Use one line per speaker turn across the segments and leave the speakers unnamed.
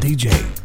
DJ.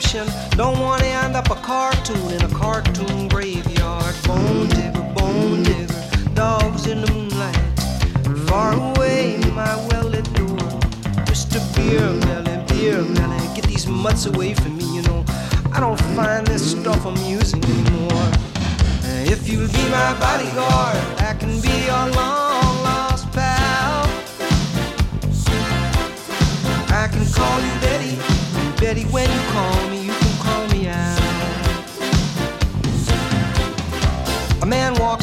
Shot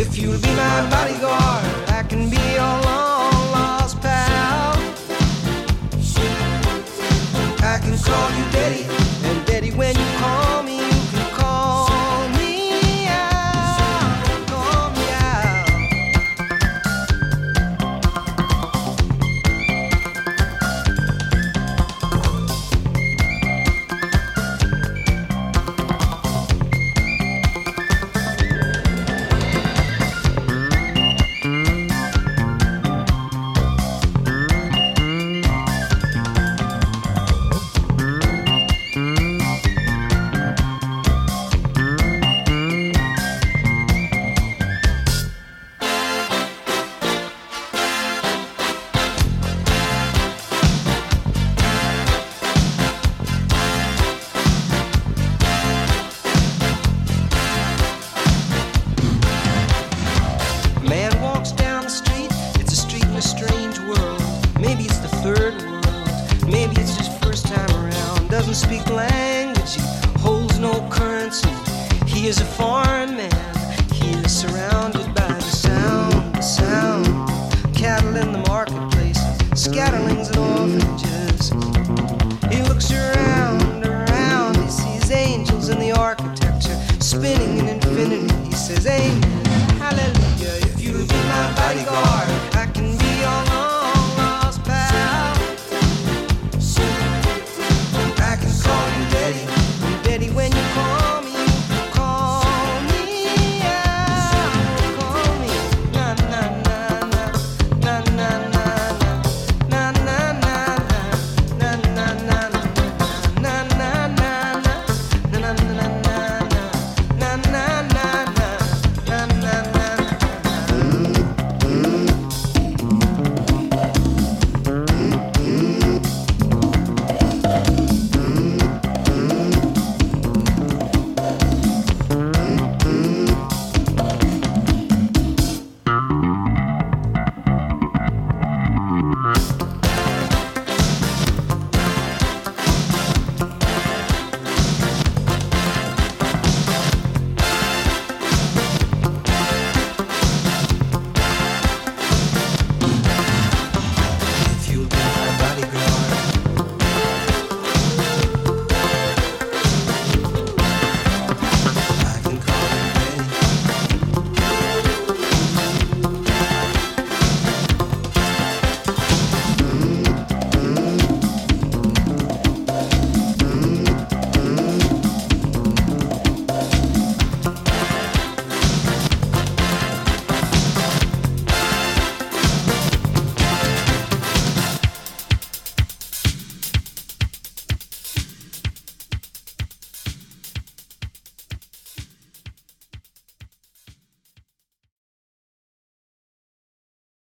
If you'll be my bodyguard, I can be your long lost pal. I can call you Daddy, says, Amen, hallelujah, if you'll be my bodyguard.